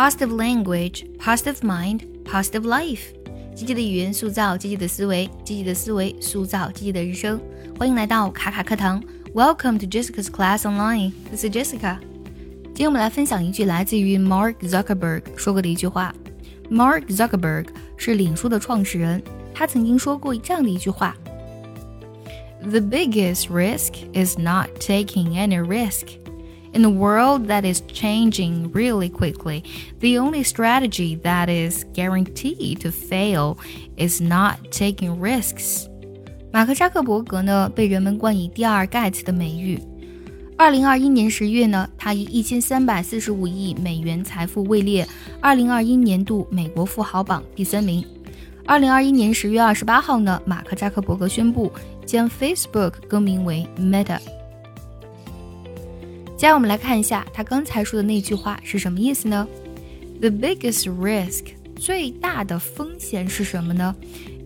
positive language, positive mind, positive life。积极的语言塑造积极的思维，积极的思维塑造积极的人生。欢迎来到卡卡课堂，Welcome to Jessica's Class Online。This is Jessica。今天我们来分享一句来自于 Mark Zuckerberg 说过的一句话。Mark Zuckerberg 是脸书的创始人，他曾经说过这样的一句话：“The biggest risk is not taking any risk.” In a world that is changing really quickly, the only strategy that is guaranteed to fail is not taking risks. 马克扎克伯格呢，被人们冠以“第二盖茨”的美誉。二零二一年十月呢，他以一千三百四十五亿美元财富位列二零二一年度美国富豪榜第三名。二零二一年十月二十八号呢，马克扎克伯格宣布将 Facebook 更名为 Meta。接下来我们来看一下他刚才说的那句话是什么意思呢？The biggest risk 最大的风险是什么呢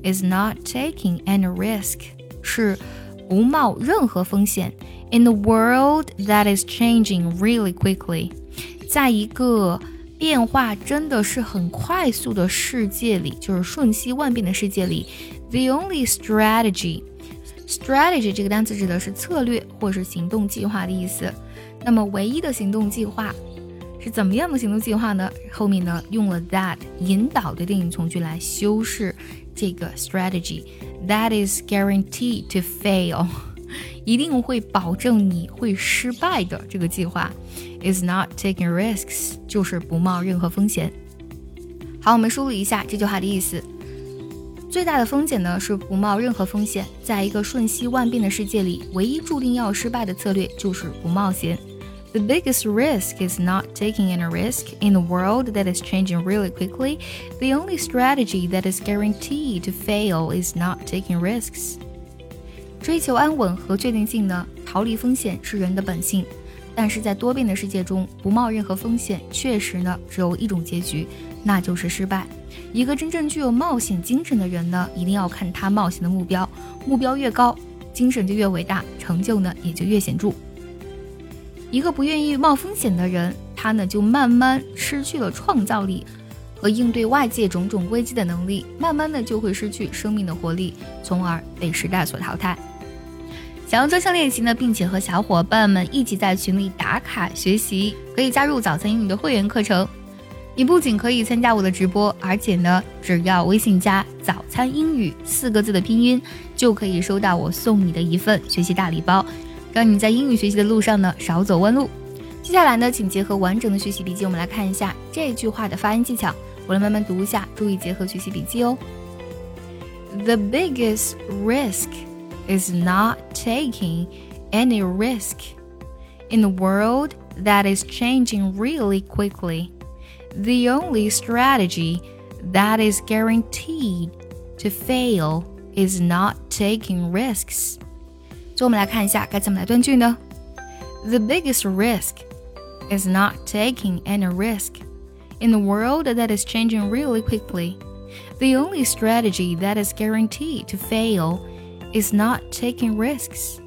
？Is not taking any risk 是不冒任何风险。In the world that is changing really quickly，在一个变化真的是很快速的世界里，就是瞬息万变的世界里，the only strategy。strategy 这个单词指的是策略或是行动计划的意思。那么，唯一的行动计划是怎么样的行动计划呢？后面呢用了 that 引导的定语从句来修饰这个 strategy。That is guaranteed to fail，一定会保证你会失败的这个计划。Is not taking risks，就是不冒任何风险。好，我们梳理一下这句话的意思。最大的风险呢是不冒任何风险。在一个瞬息万变的世界里，唯一注定要失败的策略就是不冒险。The biggest risk is not taking any risk. In a world that is changing really quickly, the only strategy that is guaranteed to fail is not taking risks. 追求安稳和确定性呢，逃离风险是人的本性，但是在多变的世界中，不冒任何风险，确实呢，只有一种结局，那就是失败。一个真正具有冒险精神的人呢，一定要看他冒险的目标，目标越高，精神就越伟大，成就呢也就越显著。一个不愿意冒风险的人，他呢就慢慢失去了创造力和应对外界种种危机的能力，慢慢的就会失去生命的活力，从而被时代所淘汰。想要专项练习呢，并且和小伙伴们一起在群里打卡学习，可以加入早餐英语的会员课程。你不仅可以参加我的直播，而且呢，只要微信加“早餐英语”四个字的拼音，就可以收到我送你的一份学习大礼包。让你在英语学习的路上呢少走弯路。接下来呢，请结合完整的学习笔记，我们来看一下这句话的发音技巧。我来慢慢读一下，注意结合学习笔记哦。The biggest risk is not taking any risk in a world that is changing really quickly. The only strategy that is guaranteed to fail is not taking risks. 最后我们来看一下该怎么来断句呢？The biggest risk is not taking any risk. In a world that is changing really quickly, the only strategy that is guaranteed to fail is not taking risks.